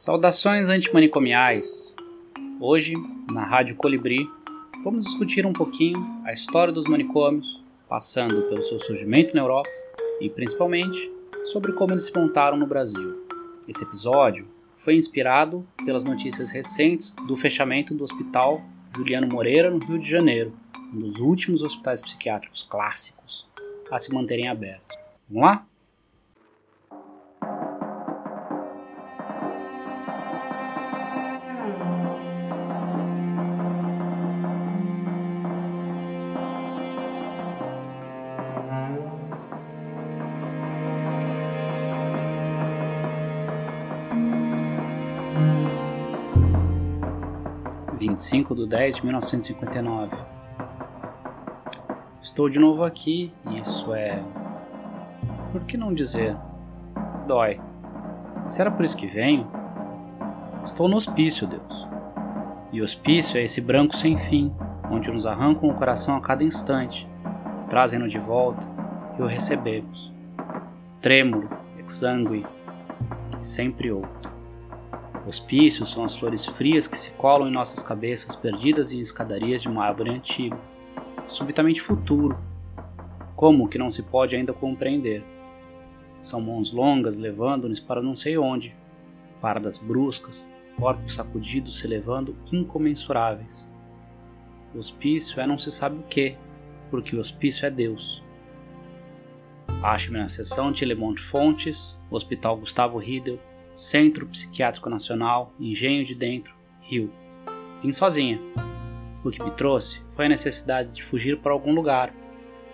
Saudações antimanicomiais! Hoje, na Rádio Colibri, vamos discutir um pouquinho a história dos manicômios, passando pelo seu surgimento na Europa e, principalmente, sobre como eles se montaram no Brasil. Esse episódio foi inspirado pelas notícias recentes do fechamento do Hospital Juliano Moreira, no Rio de Janeiro, um dos últimos hospitais psiquiátricos clássicos a se manterem abertos. Vamos lá? 25 de 10 de 1959. Estou de novo aqui, isso é. Por que não dizer? Dói. Será por isso que venho? Estou no hospício, Deus. E hospício é esse branco sem fim, onde nos arrancam o coração a cada instante, trazem-no de volta e o recebemos. Trêmulo, exangue e sempre outro. Hospícios são as flores frias que se colam em nossas cabeças perdidas em escadarias de uma árvore antiga, subitamente futuro, como que não se pode ainda compreender. São mãos longas levando-nos para não sei onde, paradas bruscas, corpos sacudidos se levando incomensuráveis. O hospício é não se sabe o que, porque o hospício é Deus. Acho-me na seção de Lemont Fontes, Hospital Gustavo Riedel, Centro Psiquiátrico Nacional, Engenho de Dentro, Rio. Vim sozinha. O que me trouxe foi a necessidade de fugir para algum lugar,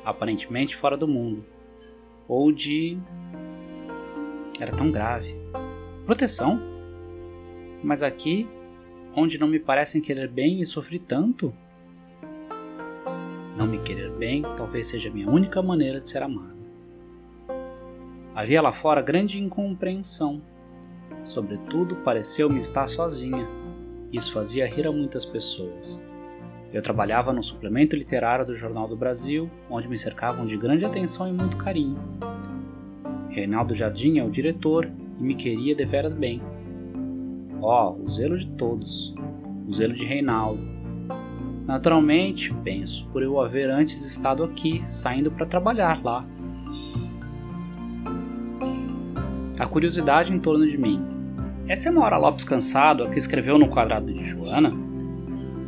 aparentemente fora do mundo. Ou de. Era tão grave. Proteção? Mas aqui, onde não me parecem querer bem e sofri tanto? Não me querer bem talvez seja a minha única maneira de ser amada. Havia lá fora grande incompreensão Sobretudo, pareceu-me estar sozinha. Isso fazia rir a muitas pessoas. Eu trabalhava no suplemento literário do Jornal do Brasil, onde me cercavam de grande atenção e muito carinho. Reinaldo Jardim é o diretor e me queria deveras bem. Oh, o zelo de todos, o zelo de Reinaldo. Naturalmente, penso, por eu haver antes estado aqui, saindo para trabalhar lá. A curiosidade em torno de mim essa é Maura Lopes Cansado, a que escreveu no quadrado de Joana.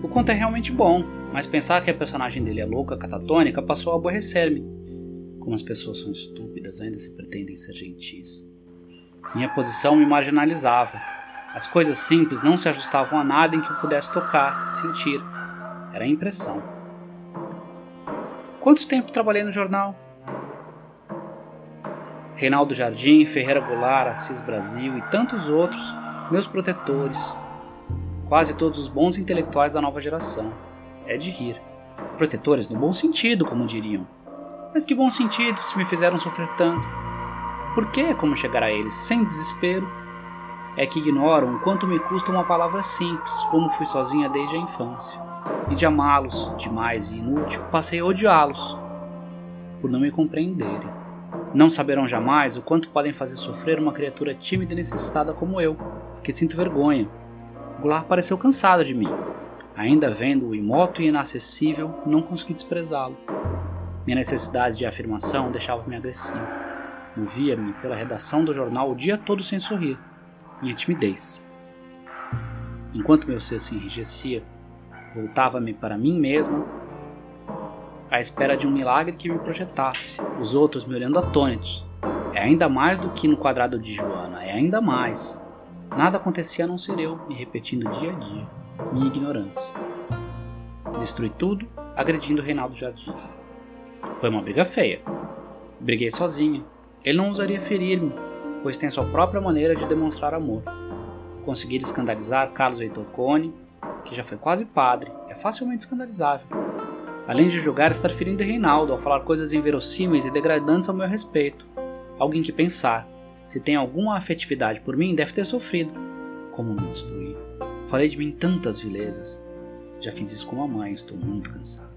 O conto é realmente bom, mas pensar que a personagem dele é louca, catatônica, passou a aborrecer-me. Como as pessoas são estúpidas, ainda se pretendem ser gentis. Minha posição me marginalizava. As coisas simples não se ajustavam a nada em que eu pudesse tocar, sentir. Era a impressão. Quanto tempo trabalhei no jornal? Reinaldo Jardim, Ferreira Goulart, Assis Brasil e tantos outros, meus protetores. Quase todos os bons intelectuais da nova geração. É de rir. Protetores no bom sentido, como diriam. Mas que bom sentido se me fizeram sofrer tanto. Por que como chegar a eles sem desespero? É que ignoram o quanto me custa uma palavra simples, como fui sozinha desde a infância. E de amá-los, demais e inútil, passei a odiá-los, por não me compreenderem. Não saberão jamais o quanto podem fazer sofrer uma criatura tímida e necessitada como eu, que sinto vergonha. Goulart pareceu cansado de mim. Ainda vendo-o imoto e inacessível, não consegui desprezá-lo. Minha necessidade de afirmação deixava-me agressivo. Movia-me pela redação do jornal o dia todo sem sorrir. Minha timidez. Enquanto meu ser se enrijecia, voltava-me para mim mesma à espera de um milagre que me projetasse, os outros me olhando atônitos. É ainda mais do que no quadrado de Joana, é ainda mais. Nada acontecia a não ser eu, me repetindo dia a dia, minha ignorância. Destruí tudo, agredindo Reinaldo Jardim. Foi uma briga feia. Briguei sozinha. Ele não ousaria ferir-me, pois tem sua própria maneira de demonstrar amor. Conseguir escandalizar Carlos Heitor Cone, que já foi quase padre, é facilmente escandalizável além de julgar estar ferindo Reinaldo ao falar coisas inverossímeis e degradantes ao meu respeito. Alguém que pensar, se tem alguma afetividade por mim, deve ter sofrido. Como me destruir? Falei de mim tantas vilezas. Já fiz isso com a mãe, estou muito cansado.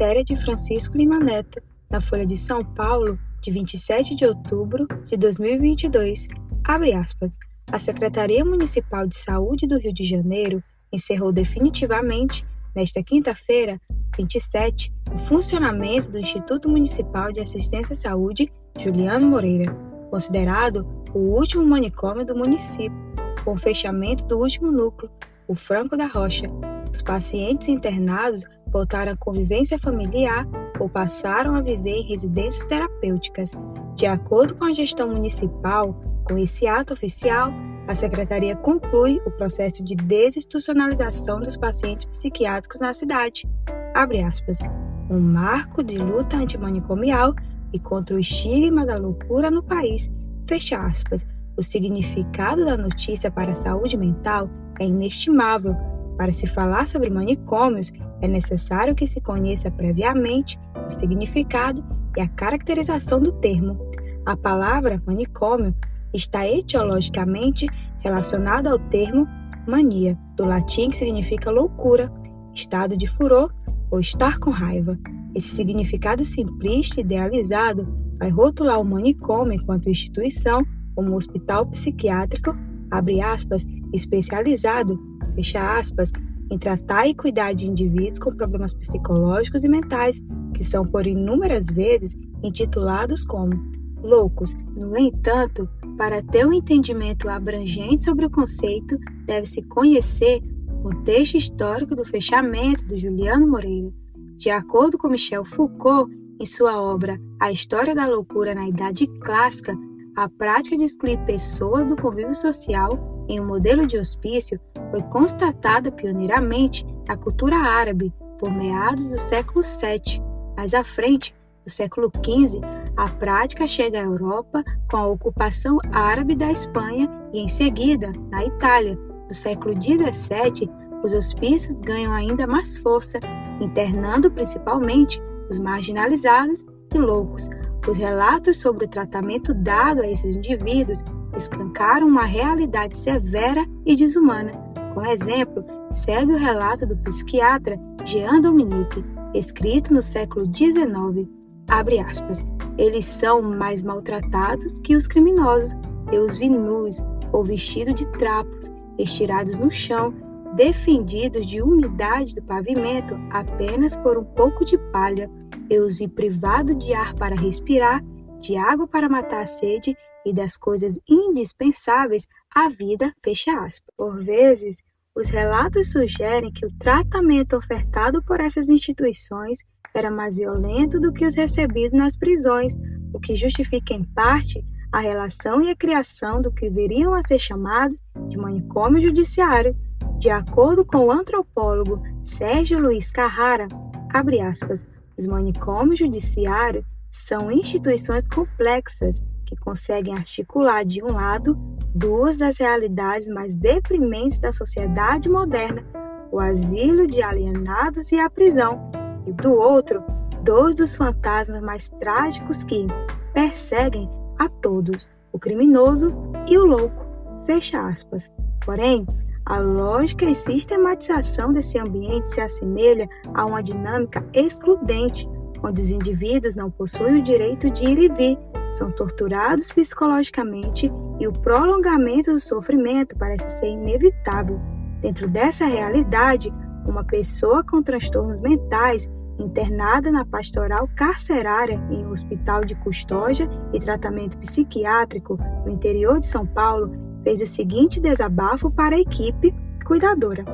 Matéria de Francisco Lima Neto, na Folha de São Paulo, de 27 de outubro de 2022, abre aspas, a Secretaria Municipal de Saúde do Rio de Janeiro encerrou definitivamente, nesta quinta-feira, 27, o funcionamento do Instituto Municipal de Assistência à Saúde Juliano Moreira, considerado o último manicômio do município, com o fechamento do último núcleo, o Franco da Rocha. Os pacientes internados voltaram à convivência familiar ou passaram a viver em residências terapêuticas. De acordo com a gestão municipal, com esse ato oficial, a Secretaria conclui o processo de desinstitucionalização dos pacientes psiquiátricos na cidade. Abre aspas. Um marco de luta antimanicomial e contra o estigma da loucura no país. Fecha aspas. O significado da notícia para a saúde mental é inestimável. Para se falar sobre manicômios, é necessário que se conheça previamente o significado e a caracterização do termo. A palavra manicômio está etiologicamente relacionada ao termo mania, do latim que significa loucura, estado de furor ou estar com raiva. Esse significado simplista e idealizado vai rotular o manicômio enquanto instituição como um hospital psiquiátrico, abre aspas, especializado, fecha aspas, em tratar e cuidar de indivíduos com problemas psicológicos e mentais, que são por inúmeras vezes intitulados como loucos. No entanto, para ter um entendimento abrangente sobre o conceito, deve-se conhecer o contexto histórico do fechamento do Juliano Moreira. De acordo com Michel Foucault, em sua obra A História da Loucura na Idade Clássica, a prática de excluir pessoas do convívio social em um modelo de hospício foi constatada pioneiramente na cultura árabe por meados do século VII. Mais à frente, no século XV, a prática chega à Europa com a ocupação árabe da Espanha e, em seguida, na Itália. No século XVII, os hospícios ganham ainda mais força, internando principalmente os marginalizados e loucos. Os relatos sobre o tratamento dado a esses indivíduos escancaram uma realidade severa e desumana. Como exemplo, segue o relato do psiquiatra Jean Dominique, escrito no século XIX. Abre aspas. Eles são mais maltratados que os criminosos. Eu os vi nus ou vestidos de trapos, estirados no chão, defendidos de umidade do pavimento apenas por um pouco de palha. Eu os vi privados de ar para respirar, de água para matar a sede e das coisas indispensáveis à vida, fecha aspas. Por vezes, os relatos sugerem que o tratamento ofertado por essas instituições era mais violento do que os recebidos nas prisões, o que justifica em parte a relação e a criação do que viriam a ser chamados de manicômio judiciário. De acordo com o antropólogo Sérgio Luiz Carrara, aspas, os manicômios judiciários são instituições complexas que conseguem articular, de um lado, duas das realidades mais deprimentes da sociedade moderna, o asilo de alienados e a prisão, e do outro, dois dos fantasmas mais trágicos que perseguem a todos, o criminoso e o louco. Fecha aspas. Porém, a lógica e sistematização desse ambiente se assemelha a uma dinâmica excludente, onde os indivíduos não possuem o direito de ir e vir, são torturados psicologicamente e o prolongamento do sofrimento parece ser inevitável. Dentro dessa realidade, uma pessoa com transtornos mentais internada na pastoral carcerária em um hospital de custódia e tratamento psiquiátrico no interior de São Paulo fez o seguinte desabafo para a equipe cuidadora.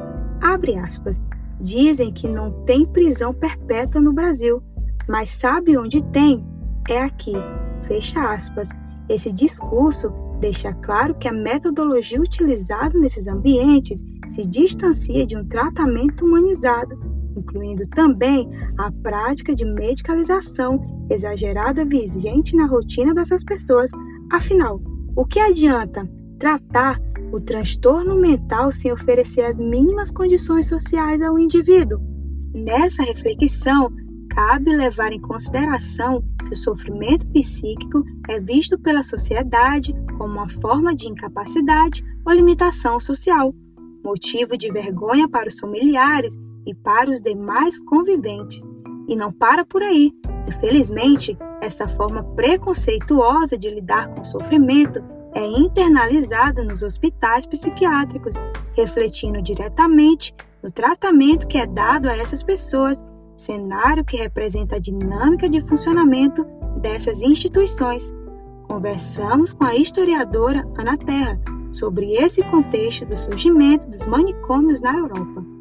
Abre aspas. Dizem que não tem prisão perpétua no Brasil, mas sabe onde tem? É aqui. Fecha aspas. Esse discurso deixa claro que a metodologia utilizada nesses ambientes se distancia de um tratamento humanizado, incluindo também a prática de medicalização exagerada vigente na rotina dessas pessoas. Afinal, o que adianta tratar o transtorno mental sem oferecer as mínimas condições sociais ao indivíduo? Nessa reflexão, cabe levar em consideração que o sofrimento psíquico é visto pela sociedade como uma forma de incapacidade ou limitação social, motivo de vergonha para os familiares e para os demais conviventes. E não para por aí. Infelizmente, essa forma preconceituosa de lidar com o sofrimento é internalizada nos hospitais psiquiátricos, refletindo diretamente no tratamento que é dado a essas pessoas, cenário que representa a dinâmica de funcionamento dessas instituições. Conversamos com a historiadora Ana Terra sobre esse contexto do surgimento dos manicômios na Europa.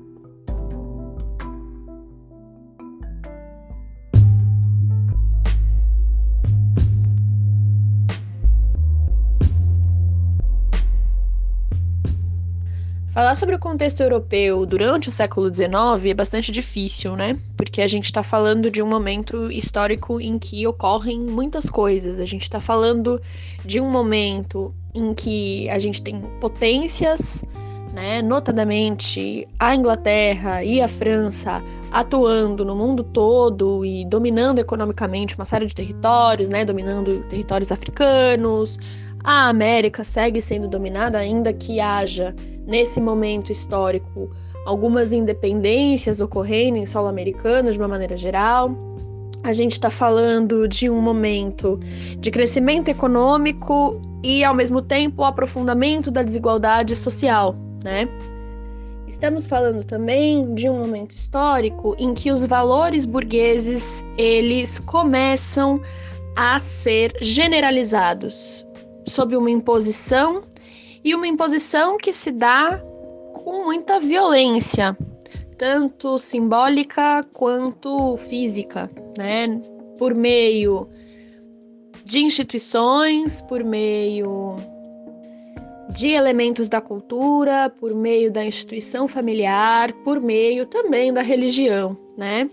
Falar sobre o contexto europeu durante o século XIX é bastante difícil, né? Porque a gente está falando de um momento histórico em que ocorrem muitas coisas. A gente está falando de um momento em que a gente tem potências, né? Notadamente a Inglaterra e a França atuando no mundo todo e dominando economicamente uma série de territórios, né? Dominando territórios africanos. A América segue sendo dominada, ainda que haja nesse momento histórico algumas independências ocorrendo em solo americano de uma maneira geral. A gente está falando de um momento de crescimento econômico e, ao mesmo tempo, o aprofundamento da desigualdade social, né? Estamos falando também de um momento histórico em que os valores burgueses eles começam a ser generalizados sob uma imposição e uma imposição que se dá com muita violência, tanto simbólica quanto física, né? Por meio de instituições, por meio de elementos da cultura, por meio da instituição familiar, por meio também da religião, né?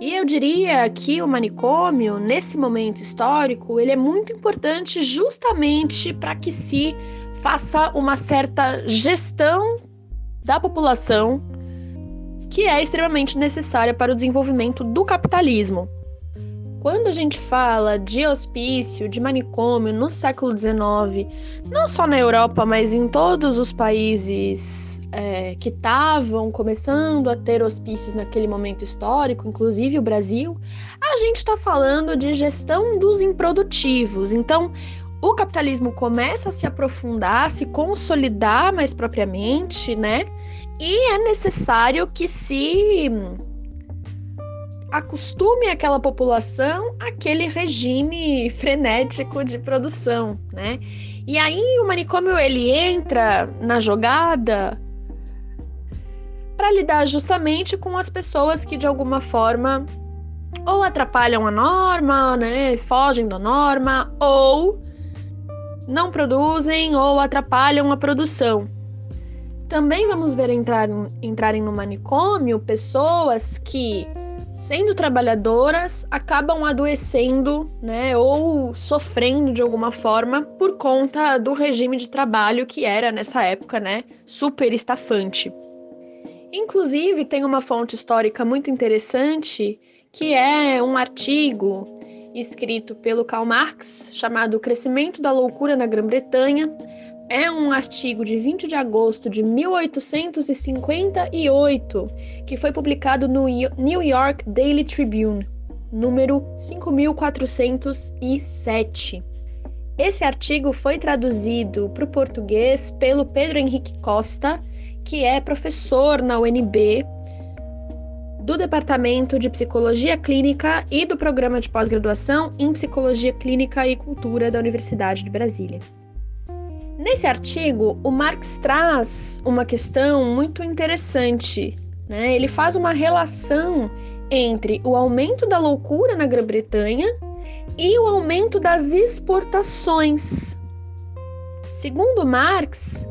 E eu diria que o manicômio, nesse momento histórico, ele é muito importante justamente para que se faça uma certa gestão da população que é extremamente necessária para o desenvolvimento do capitalismo. Quando a gente fala de hospício, de manicômio no século XIX, não só na Europa, mas em todos os países é, que estavam começando a ter hospícios naquele momento histórico, inclusive o Brasil, a gente está falando de gestão dos improdutivos. Então, o capitalismo começa a se aprofundar, a se consolidar mais propriamente, né? E é necessário que se acostume aquela população àquele regime frenético de produção, né? E aí o manicômio ele entra na jogada para lidar justamente com as pessoas que de alguma forma ou atrapalham a norma, né, fogem da norma, ou não produzem ou atrapalham a produção. Também vamos ver entrar, entrarem no manicômio pessoas que sendo trabalhadoras, acabam adoecendo, né, ou sofrendo de alguma forma por conta do regime de trabalho que era nessa época, né, super estafante. Inclusive, tem uma fonte histórica muito interessante, que é um artigo escrito pelo Karl Marx, chamado Crescimento da Loucura na Grã-Bretanha, é um artigo de 20 de agosto de 1858 que foi publicado no New York Daily Tribune, número 5407. Esse artigo foi traduzido para o português pelo Pedro Henrique Costa, que é professor na UNB do Departamento de Psicologia Clínica e do Programa de Pós-Graduação em Psicologia Clínica e Cultura da Universidade de Brasília. Nesse artigo, o Marx traz uma questão muito interessante. Né? Ele faz uma relação entre o aumento da loucura na Grã-Bretanha e o aumento das exportações. Segundo Marx,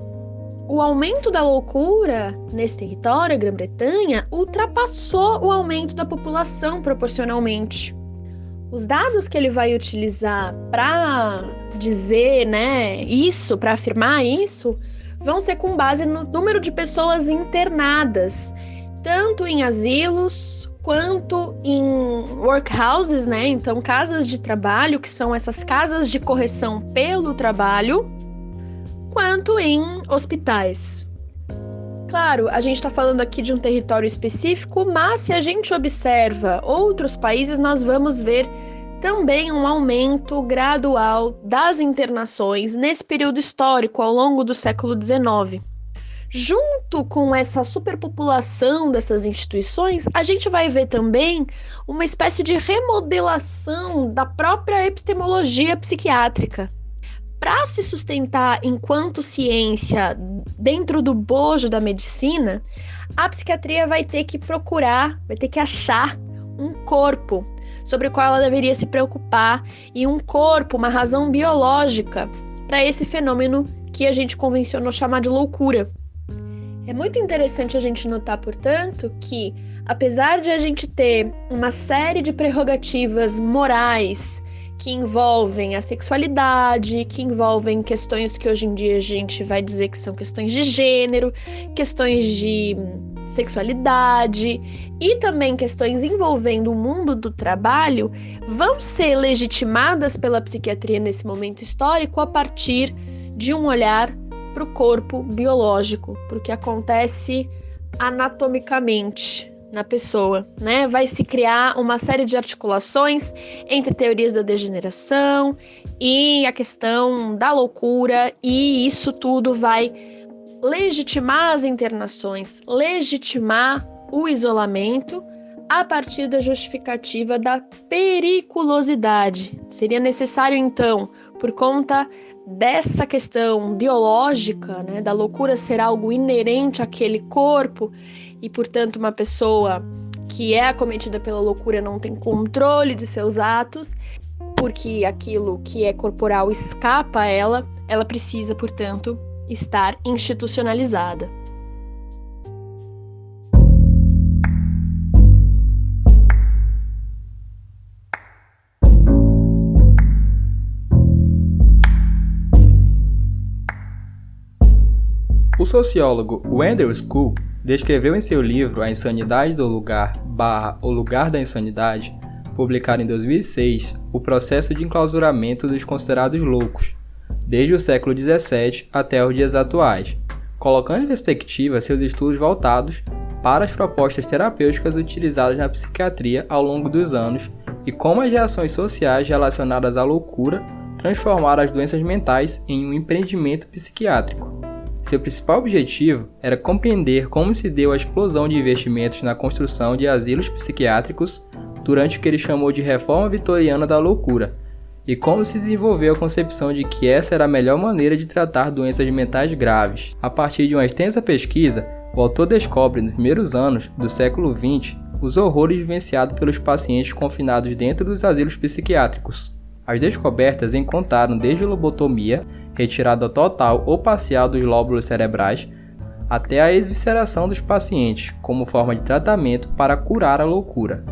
o aumento da loucura nesse território, Grã-Bretanha, ultrapassou o aumento da população proporcionalmente. Os dados que ele vai utilizar para dizer, né, isso, para afirmar isso, vão ser com base no número de pessoas internadas, tanto em asilos quanto em workhouses, né? Então, casas de trabalho, que são essas casas de correção pelo trabalho, quanto em hospitais. Claro, a gente está falando aqui de um território específico, mas se a gente observa outros países, nós vamos ver também um aumento gradual das internações nesse período histórico ao longo do século XIX. Junto com essa superpopulação dessas instituições, a gente vai ver também uma espécie de remodelação da própria epistemologia psiquiátrica para se sustentar enquanto ciência dentro do bojo da medicina, a psiquiatria vai ter que procurar, vai ter que achar um corpo sobre o qual ela deveria se preocupar e um corpo, uma razão biológica para esse fenômeno que a gente convencionou chamar de loucura. É muito interessante a gente notar, portanto, que apesar de a gente ter uma série de prerrogativas morais que envolvem a sexualidade, que envolvem questões que hoje em dia a gente vai dizer que são questões de gênero, questões de sexualidade e também questões envolvendo o mundo do trabalho, vão ser legitimadas pela psiquiatria nesse momento histórico a partir de um olhar para o corpo biológico, para o que acontece anatomicamente, na pessoa, né? Vai se criar uma série de articulações entre teorias da degeneração e a questão da loucura, e isso tudo vai legitimar as internações, legitimar o isolamento a partir da justificativa da periculosidade. Seria necessário então, por conta dessa questão biológica, né, da loucura ser algo inerente àquele corpo, e, portanto, uma pessoa que é acometida pela loucura não tem controle de seus atos, porque aquilo que é corporal escapa a ela, ela precisa, portanto, estar institucionalizada. O sociólogo Wendell School descreveu em seu livro A Insanidade do Lugar barra O Lugar da Insanidade, publicado em 2006, o processo de enclausuramento dos considerados loucos, desde o século XVII até os dias atuais, colocando em perspectiva seus estudos voltados para as propostas terapêuticas utilizadas na psiquiatria ao longo dos anos e como as reações sociais relacionadas à loucura transformaram as doenças mentais em um empreendimento psiquiátrico. Seu principal objetivo era compreender como se deu a explosão de investimentos na construção de asilos psiquiátricos durante o que ele chamou de Reforma Vitoriana da Loucura, e como se desenvolveu a concepção de que essa era a melhor maneira de tratar doenças mentais graves. A partir de uma extensa pesquisa, o autor descobre nos primeiros anos do século XX os horrores vivenciados pelos pacientes confinados dentro dos asilos psiquiátricos. As descobertas encontraram desde lobotomia, retirada total ou parcial dos lóbulos cerebrais, até a exvisceração dos pacientes, como forma de tratamento para curar a loucura.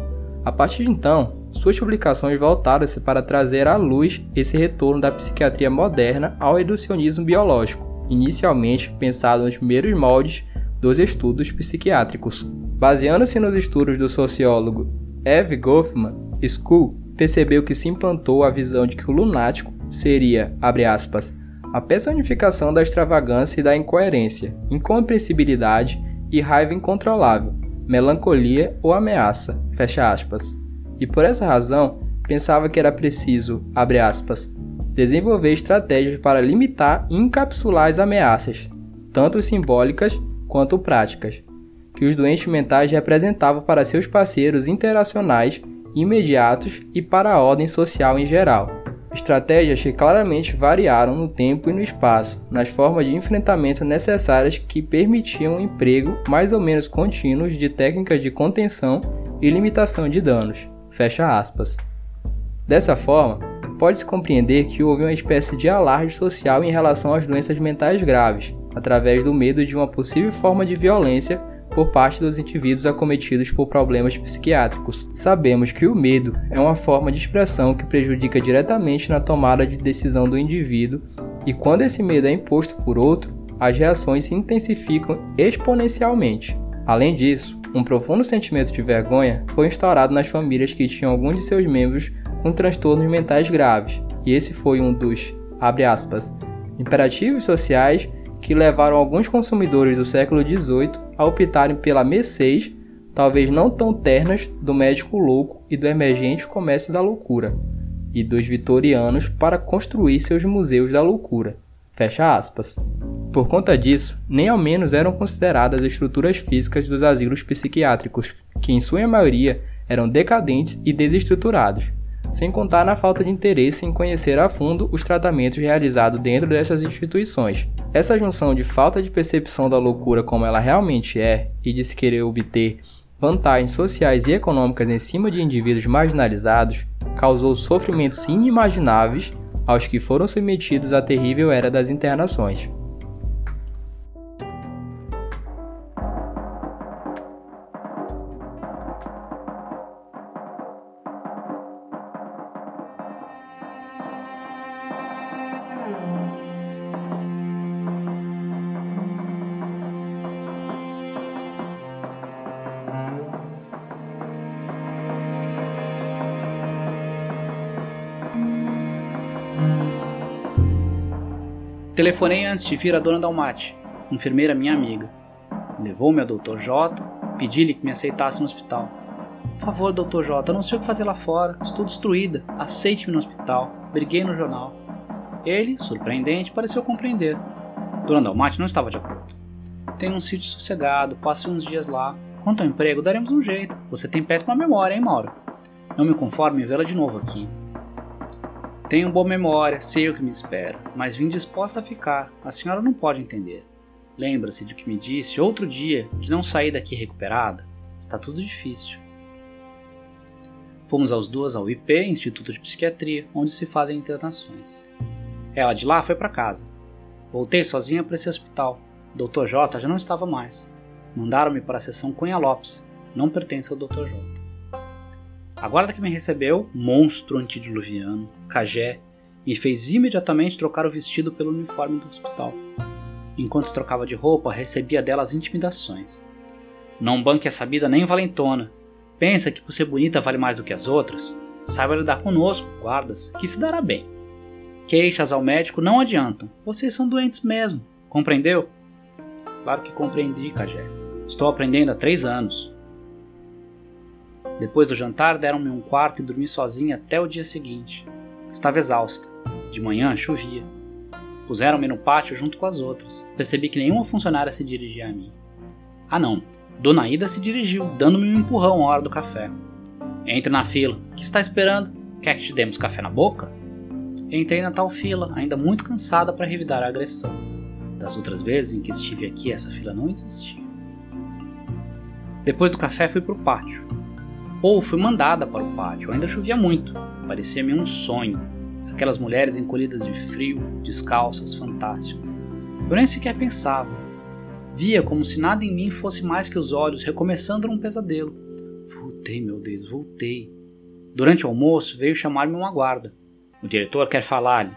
A partir de então, suas publicações voltaram-se para trazer à luz esse retorno da psiquiatria moderna ao reducionismo biológico, inicialmente pensado nos primeiros moldes dos estudos psiquiátricos. Baseando-se nos estudos do sociólogo Eve Goffman, School percebeu que se implantou a visão de que o lunático seria, abre aspas, a personificação da extravagância e da incoerência, incompreensibilidade e raiva incontrolável, melancolia ou ameaça, fecha aspas. E por essa razão, pensava que era preciso, abre aspas, desenvolver estratégias para limitar e encapsular as ameaças, tanto simbólicas quanto práticas, que os doentes mentais representavam para seus parceiros interacionais imediatos e para a ordem social em geral estratégias que claramente variaram no tempo e no espaço, nas formas de enfrentamento necessárias que permitiam o emprego mais ou menos contínuos de técnicas de contenção e limitação de danos. Fecha aspas. Dessa forma, pode-se compreender que houve uma espécie de alarde social em relação às doenças mentais graves, através do medo de uma possível forma de violência por parte dos indivíduos acometidos por problemas psiquiátricos. Sabemos que o medo é uma forma de expressão que prejudica diretamente na tomada de decisão do indivíduo, e quando esse medo é imposto por outro, as reações se intensificam exponencialmente. Além disso, um profundo sentimento de vergonha foi instaurado nas famílias que tinham algum de seus membros com transtornos mentais graves, e esse foi um dos, aspas, imperativos sociais que levaram alguns consumidores do século XVIII a optarem pela messez, talvez não tão ternas, do médico louco e do emergente comércio da loucura, e dos vitorianos para construir seus museus da loucura. Fecha aspas. Por conta disso, nem ao menos eram consideradas as estruturas físicas dos asilos psiquiátricos, que em sua maioria eram decadentes e desestruturados, sem contar na falta de interesse em conhecer a fundo os tratamentos realizados dentro dessas instituições. Essa junção de falta de percepção da loucura como ela realmente é e de se querer obter vantagens sociais e econômicas em cima de indivíduos marginalizados causou sofrimentos inimagináveis aos que foram submetidos à terrível era das internações. Telefonei antes de vir a dona Dalmate, enfermeira minha amiga. Levou-me ao Dr. J, pedi-lhe que me aceitasse no hospital. Por favor, Dr. J, não sei o que fazer lá fora, estou destruída, aceite-me no hospital. Briguei no jornal. Ele, surpreendente, pareceu compreender. Dona Dalmate não estava de acordo. Tenho um sítio sossegado, passe uns dias lá. Quanto ao emprego, daremos um jeito. Você tem péssima memória, hein, Mauro? Não me conformo em vê-la de novo aqui. Tenho boa memória, sei o que me espera, mas vim disposta a ficar. A senhora não pode entender. Lembra-se de que me disse outro dia de não sair daqui recuperada? Está tudo difícil. Fomos aos duas ao IP, Instituto de Psiquiatria, onde se fazem internações. Ela de lá foi para casa. Voltei sozinha para esse hospital. Dr. J já não estava mais. Mandaram-me para a seção Cunha Lopes. Não pertence ao Dr. J. A guarda que me recebeu, monstro antediluviano, cajé, me fez imediatamente trocar o vestido pelo uniforme do hospital. Enquanto trocava de roupa, recebia dela as intimidações. Não banque essa vida nem valentona. Pensa que por ser bonita vale mais do que as outras? Saiba lidar conosco, guardas, que se dará bem. Queixas ao médico não adiantam. Vocês são doentes mesmo. Compreendeu? Claro que compreendi, Cajé. Estou aprendendo há três anos. Depois do jantar, deram-me um quarto e dormi sozinha até o dia seguinte. Estava exausta. De manhã chovia. Puseram-me no pátio junto com as outras. Percebi que nenhuma funcionária se dirigia a mim. Ah, não. Dona Ida se dirigiu, dando-me um empurrão à hora do café. Entre na fila. Que está esperando? Quer que te demos café na boca? Entrei na tal fila, ainda muito cansada para revidar a agressão. Das outras vezes em que estive aqui, essa fila não existia. Depois do café, fui para o pátio. Ou fui mandada para o pátio, ainda chovia muito, parecia-me um sonho. Aquelas mulheres encolhidas de frio, descalças, fantásticas. Eu nem sequer pensava. Via como se nada em mim fosse mais que os olhos recomeçando um pesadelo. Voltei, meu Deus, voltei. Durante o almoço veio chamar-me uma guarda. O diretor quer falar-lhe.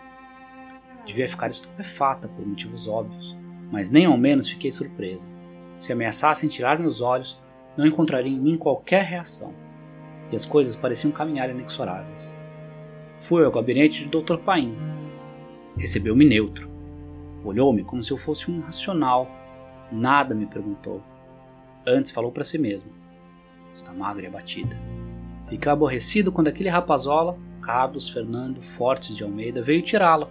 Devia ficar estupefata por motivos óbvios, mas nem ao menos fiquei surpresa. Se ameaçassem tirar-me os olhos, não encontraria em mim qualquer reação e as coisas pareciam caminhar inexoráveis. Fui ao gabinete de Dr. Paim. Recebeu-me neutro. Olhou-me como se eu fosse um irracional. Nada me perguntou. Antes falou para si mesmo. Está magra e abatida. Fiquei aborrecido quando aquele rapazola, Carlos Fernando Fortes de Almeida, veio tirá-la.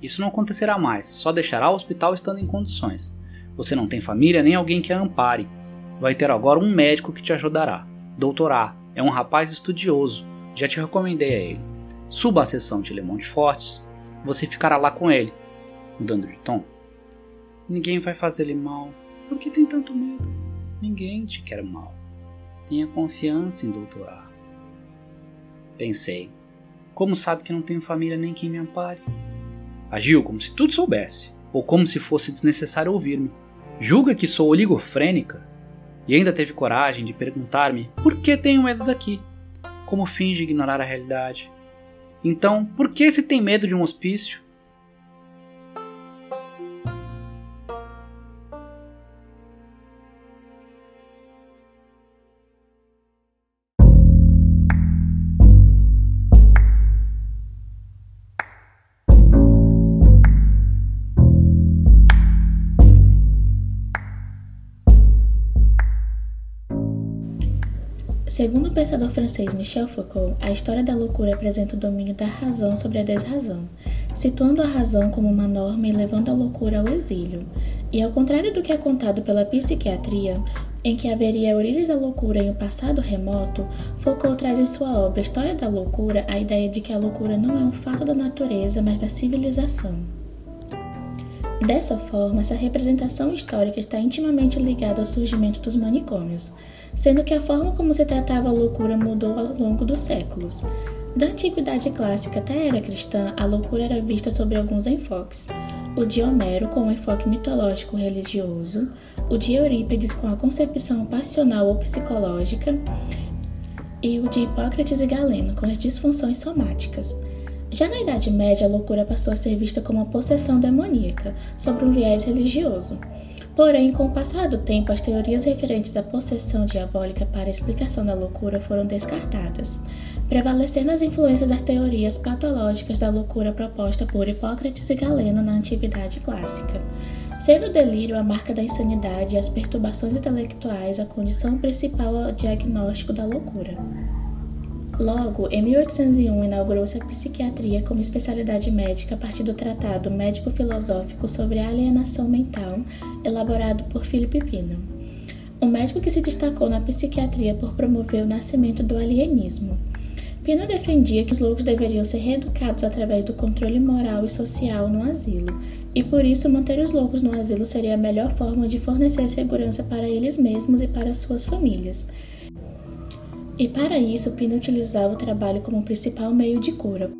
Isso não acontecerá mais, só deixará o hospital estando em condições. Você não tem família nem alguém que a ampare. Vai ter agora um médico que te ajudará. Doutor A, é um rapaz estudioso, já te recomendei a ele. Suba à seção de Lemonte Fortes, você ficará lá com ele. Mudando de tom. Ninguém vai fazer-lhe mal. Por que tem tanto medo? Ninguém te quer mal. Tenha confiança em doutorar. Pensei. Como sabe que não tenho família nem quem me ampare? Agiu como se tudo soubesse, ou como se fosse desnecessário ouvir-me. Julga que sou oligofrênica? E ainda teve coragem de perguntar-me por que tenho medo daqui, como finge ignorar a realidade. Então, por que se tem medo de um hospício? Pensador francês Michel Foucault, a história da loucura apresenta o domínio da razão sobre a desrazão, situando a razão como uma norma e levando a loucura ao exílio. E ao contrário do que é contado pela psiquiatria, em que haveria origens da loucura em um passado remoto, Foucault traz em sua obra História da Loucura a ideia de que a loucura não é um fato da natureza, mas da civilização. Dessa forma, essa representação histórica está intimamente ligada ao surgimento dos manicômios, sendo que a forma como se tratava a loucura mudou ao longo dos séculos. Da antiguidade clássica até a era cristã, a loucura era vista sob alguns enfoques. O de Homero com o enfoque mitológico religioso, o de Eurípides com a concepção passional ou psicológica, e o de Hipócrates e Galeno com as disfunções somáticas. Já na Idade Média, a loucura passou a ser vista como uma possessão demoníaca, sobre um viés religioso. Porém, com o passar do tempo, as teorias referentes à possessão diabólica para explicação da loucura foram descartadas, prevalecendo as influências das teorias patológicas da loucura proposta por Hipócrates e Galeno na Antiguidade Clássica, sendo o delírio a marca da insanidade e as perturbações intelectuais a condição principal ao diagnóstico da loucura. Logo, em 1801 inaugurou-se a psiquiatria como especialidade médica a partir do Tratado Médico-Filosófico sobre a Alienação Mental, elaborado por Philip Pino. Um médico que se destacou na psiquiatria por promover o nascimento do alienismo. Pino defendia que os loucos deveriam ser reeducados através do controle moral e social no asilo, e por isso manter os loucos no asilo seria a melhor forma de fornecer segurança para eles mesmos e para suas famílias. E para isso, Pino utilizava o trabalho como principal meio de cura.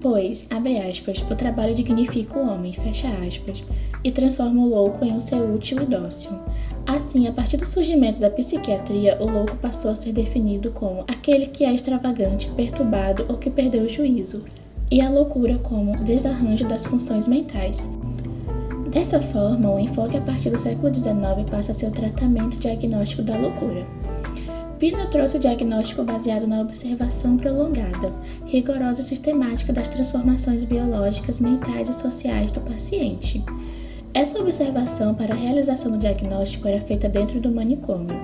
Pois, abre aspas, o trabalho dignifica o homem, fecha aspas, e transforma o louco em um ser útil e dócil. Assim, a partir do surgimento da psiquiatria, o louco passou a ser definido como aquele que é extravagante, perturbado ou que perdeu o juízo, e a loucura como desarranjo das funções mentais. Dessa forma, o enfoque a partir do século XIX passa a ser o tratamento diagnóstico da loucura. Pino trouxe o diagnóstico baseado na observação prolongada, rigorosa e sistemática das transformações biológicas, mentais e sociais do paciente. Essa observação para a realização do diagnóstico era feita dentro do manicômio,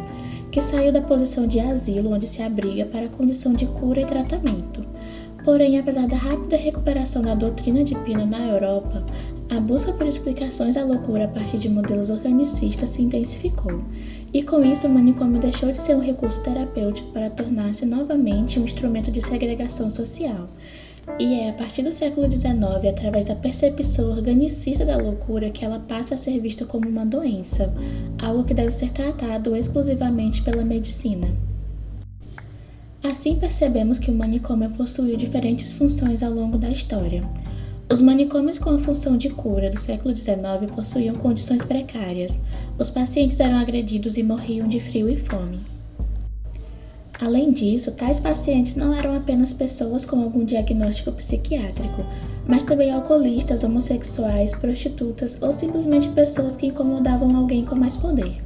que saiu da posição de asilo onde se abriga para a condição de cura e tratamento. Porém, apesar da rápida recuperação da doutrina de Pino na Europa, a busca por explicações da loucura a partir de modelos organicistas se intensificou, e com isso o manicômio deixou de ser um recurso terapêutico para tornar-se novamente um instrumento de segregação social. E é a partir do século XIX, através da percepção organicista da loucura, que ela passa a ser vista como uma doença, algo que deve ser tratado exclusivamente pela medicina. Assim percebemos que o manicômio possuiu diferentes funções ao longo da história. Os manicômios com a função de cura do século XIX possuíam condições precárias. Os pacientes eram agredidos e morriam de frio e fome. Além disso, tais pacientes não eram apenas pessoas com algum diagnóstico psiquiátrico, mas também alcoolistas, homossexuais, prostitutas ou simplesmente pessoas que incomodavam alguém com mais poder.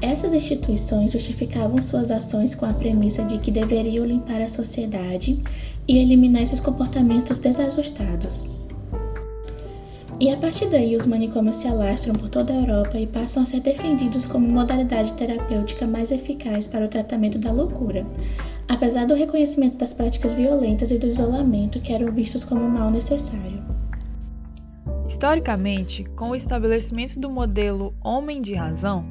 Essas instituições justificavam suas ações com a premissa de que deveriam limpar a sociedade e eliminar esses comportamentos desajustados. E a partir daí, os manicômios se alastram por toda a Europa e passam a ser defendidos como modalidade terapêutica mais eficaz para o tratamento da loucura, apesar do reconhecimento das práticas violentas e do isolamento que eram vistos como mal necessário. Historicamente, com o estabelecimento do modelo homem de razão,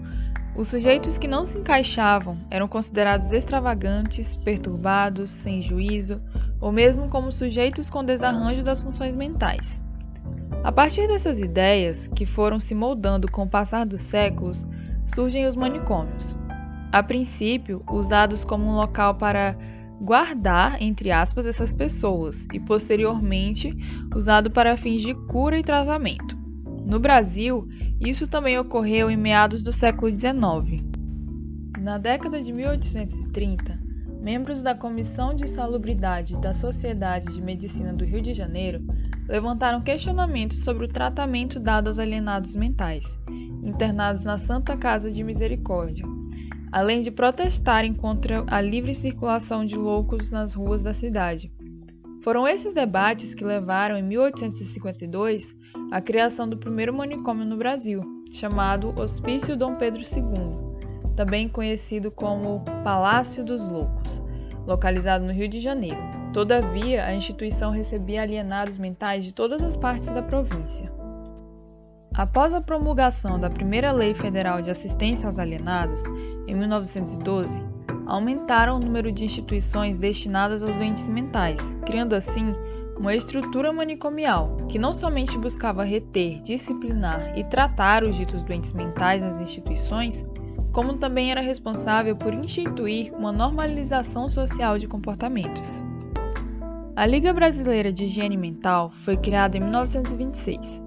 os sujeitos que não se encaixavam eram considerados extravagantes, perturbados, sem juízo, ou mesmo como sujeitos com desarranjo das funções mentais. A partir dessas ideias, que foram se moldando com o passar dos séculos, surgem os manicômios. A princípio, usados como um local para guardar, entre aspas, essas pessoas, e posteriormente usado para fins de cura e tratamento. No Brasil, isso também ocorreu em meados do século XIX. Na década de 1830, membros da Comissão de Salubridade da Sociedade de Medicina do Rio de Janeiro levantaram questionamentos sobre o tratamento dado aos alienados mentais, internados na Santa Casa de Misericórdia, além de protestarem contra a livre circulação de loucos nas ruas da cidade. Foram esses debates que levaram, em 1852, à criação do primeiro manicômio no Brasil, chamado Hospício Dom Pedro II, também conhecido como Palácio dos Loucos, localizado no Rio de Janeiro. Todavia, a instituição recebia alienados mentais de todas as partes da província. Após a promulgação da primeira Lei Federal de Assistência aos Alienados, em 1912, aumentaram o número de instituições destinadas aos doentes mentais, criando assim uma estrutura manicomial que não somente buscava reter, disciplinar e tratar os ditos doentes mentais nas instituições, como também era responsável por instituir uma normalização social de comportamentos. A Liga Brasileira de Higiene Mental foi criada em 1926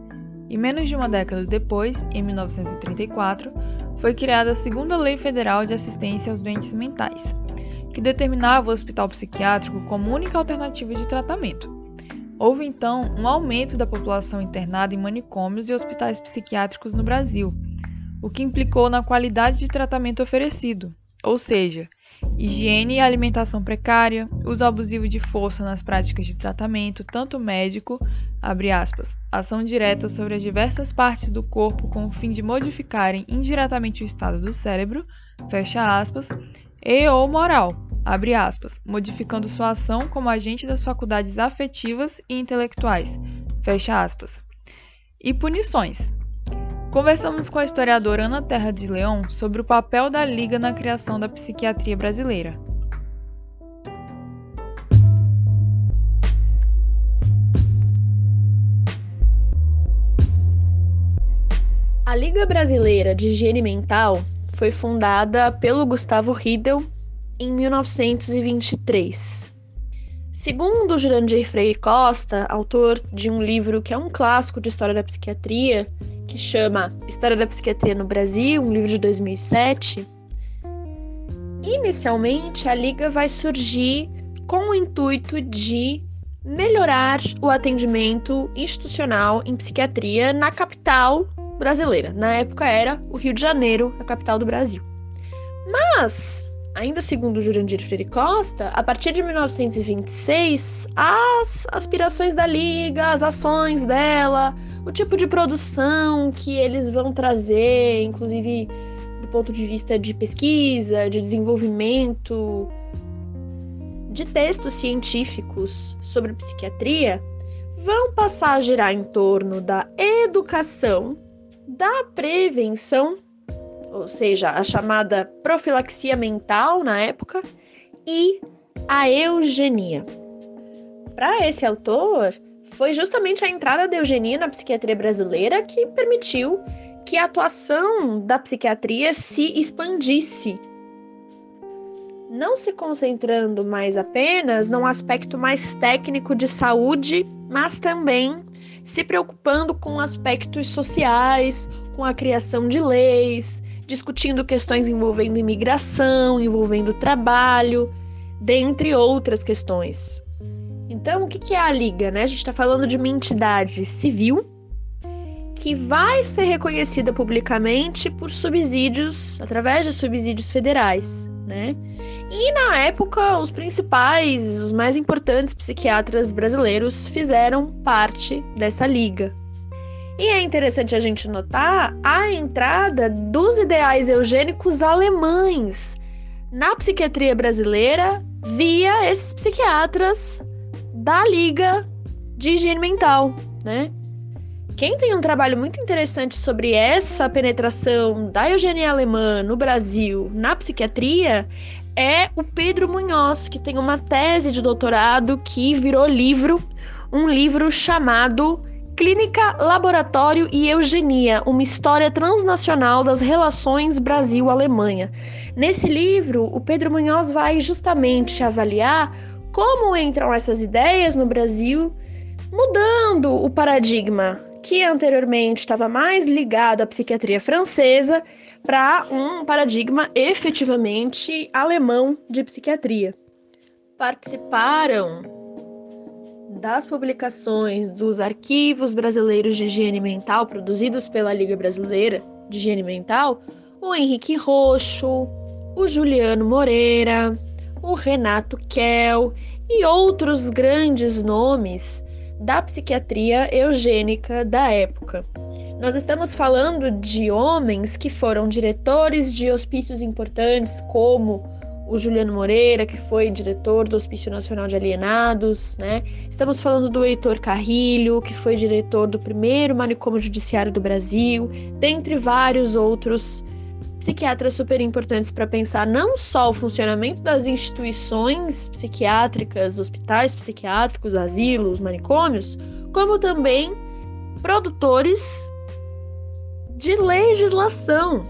e, menos de uma década depois, em 1934, foi criada a segunda Lei Federal de Assistência aos Doentes Mentais, que determinava o hospital psiquiátrico como única alternativa de tratamento. Houve então um aumento da população internada em manicômios e hospitais psiquiátricos no Brasil, o que implicou na qualidade de tratamento oferecido, ou seja, higiene e alimentação precária, uso abusivo de força nas práticas de tratamento, tanto médico, abre aspas, ação direta sobre as diversas partes do corpo com o fim de modificarem indiretamente o estado do cérebro, fecha aspas, e ou moral, abre aspas, modificando sua ação como agente das faculdades afetivas e intelectuais, fecha aspas. E punições. Conversamos com a historiadora Ana Terra de Leão sobre o papel da Liga na criação da psiquiatria brasileira. A Liga Brasileira de Higiene Mental foi fundada pelo Gustavo Riedel em 1923. Segundo Jurandir Freire Costa, autor de um livro que é um clássico de história da psiquiatria, que chama História da Psiquiatria no Brasil, um livro de 2007, inicialmente a liga vai surgir com o intuito de melhorar o atendimento institucional em psiquiatria na capital brasileira. Na época era o Rio de Janeiro, a capital do Brasil. Mas Ainda segundo Jurandir Freire Costa, a partir de 1926, as aspirações da Liga, as ações dela, o tipo de produção que eles vão trazer, inclusive do ponto de vista de pesquisa, de desenvolvimento, de textos científicos sobre psiquiatria, vão passar a girar em torno da educação, da prevenção ou seja, a chamada profilaxia mental na época, e a eugenia. Para esse autor, foi justamente a entrada da eugenia na psiquiatria brasileira que permitiu que a atuação da psiquiatria se expandisse, não se concentrando mais apenas num aspecto mais técnico de saúde, mas também se preocupando com aspectos sociais, com a criação de leis, discutindo questões envolvendo imigração, envolvendo trabalho, dentre outras questões. Então, o que é a Liga? Né? A gente está falando de uma entidade civil que vai ser reconhecida publicamente por subsídios, através de subsídios federais, né? E na época, os principais, os mais importantes psiquiatras brasileiros fizeram parte dessa liga, e é interessante a gente notar a entrada dos ideais eugênicos alemães na psiquiatria brasileira via esses psiquiatras da Liga de Higiene Mental, né? Quem tem um trabalho muito interessante sobre essa penetração da eugenia alemã no Brasil na psiquiatria é o Pedro Munhoz, que tem uma tese de doutorado que virou livro, um livro chamado Clínica, Laboratório e Eugenia, uma história transnacional das relações Brasil-Alemanha. Nesse livro, o Pedro Munhoz vai justamente avaliar como entram essas ideias no Brasil, mudando o paradigma que anteriormente estava mais ligado à psiquiatria francesa para um paradigma efetivamente alemão de psiquiatria. Participaram das publicações dos arquivos brasileiros de higiene mental produzidos pela Liga Brasileira de Higiene Mental, o Henrique Roxo, o Juliano Moreira, o Renato Kell e outros grandes nomes da psiquiatria eugênica da época. Nós estamos falando de homens que foram diretores de hospícios importantes, como o Juliano Moreira, que foi diretor do Hospício Nacional de Alienados, né? Estamos falando do Heitor Carrilho, que foi diretor do primeiro manicômio judiciário do Brasil, dentre vários outros psiquiatras super importantes para pensar não só o funcionamento das instituições psiquiátricas, hospitais psiquiátricos, asilos, manicômios, como também produtores de legislação.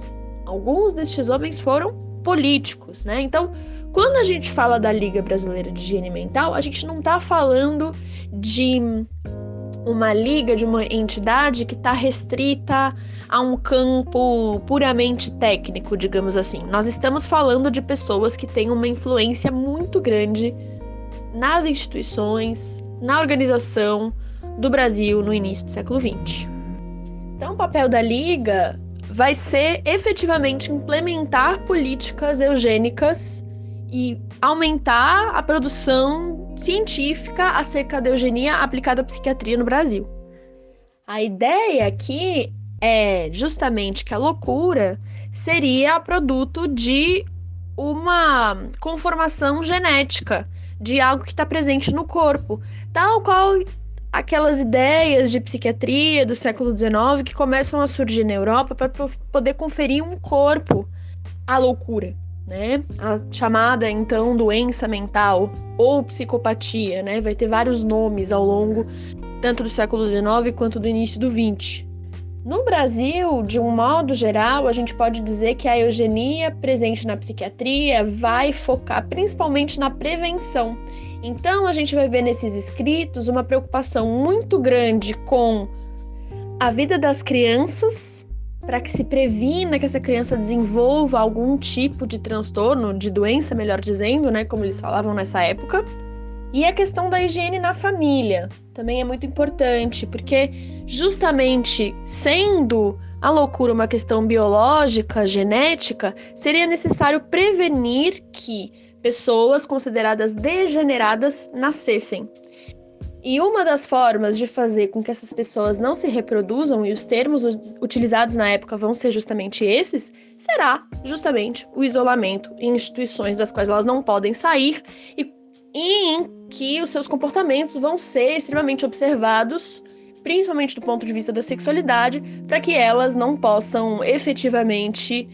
Alguns destes homens foram políticos, né? Então, quando a gente fala da Liga Brasileira de Higiene Mental, a gente não está falando de uma liga, de uma entidade que está restrita a um campo puramente técnico, digamos assim. Nós estamos falando de pessoas que têm uma influência muito grande nas instituições, na organização do Brasil no início do século XX. Então, o papel da Liga vai ser efetivamente implementar políticas eugênicas e aumentar a produção científica acerca da eugenia aplicada à psiquiatria no Brasil. A ideia aqui é justamente que a loucura seria produto de uma conformação genética de algo que está presente no corpo, tal qual aquelas ideias de psiquiatria do século XIX que começam a surgir na Europa para poder conferir um corpo à loucura, né? A chamada então doença mental ou psicopatia, né? Vai ter vários nomes ao longo tanto do século XIX quanto do início do XX. No Brasil, de um modo geral, a gente pode dizer que a eugenia presente na psiquiatria vai focar principalmente na prevenção então a gente vai ver nesses escritos uma preocupação muito grande com a vida das crianças, para que se previna que essa criança desenvolva algum tipo de transtorno, de doença, melhor dizendo, né, como eles falavam nessa época. E a questão da higiene na família também é muito importante, porque justamente sendo a loucura uma questão biológica, genética, seria necessário prevenir que pessoas consideradas degeneradas nascessem. E uma das formas de fazer com que essas pessoas não se reproduzam, e os termos utilizados na época vão ser justamente esses, será justamente o isolamento em instituições das quais elas não podem sair e, em que os seus comportamentos vão ser extremamente observados, principalmente do ponto de vista da sexualidade, para que elas não possam efetivamente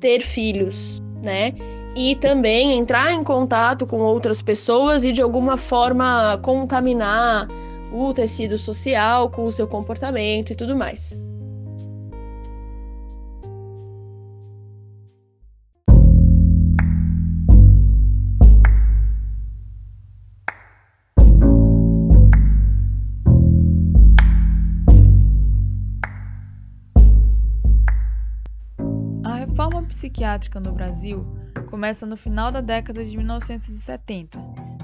ter filhos, né? E também entrar em contato com outras pessoas e de alguma forma contaminar o tecido social com o seu comportamento e tudo mais. Psiquiátrica no Brasil começa no final da década de 1970,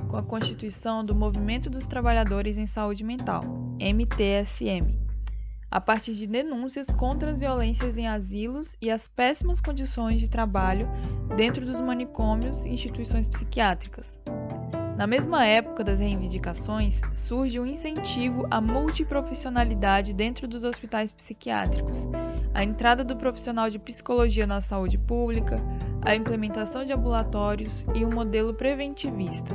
com a constituição do Movimento dos Trabalhadores em Saúde Mental, MTSM, a partir de denúncias contra as violências em asilos e as péssimas condições de trabalho dentro dos manicômios e instituições psiquiátricas. Na mesma época das reivindicações, surge o um incentivo à multiprofissionalidade dentro dos hospitais psiquiátricos, a entrada do profissional de psicologia na saúde pública, a implementação de ambulatórios e um modelo preventivista.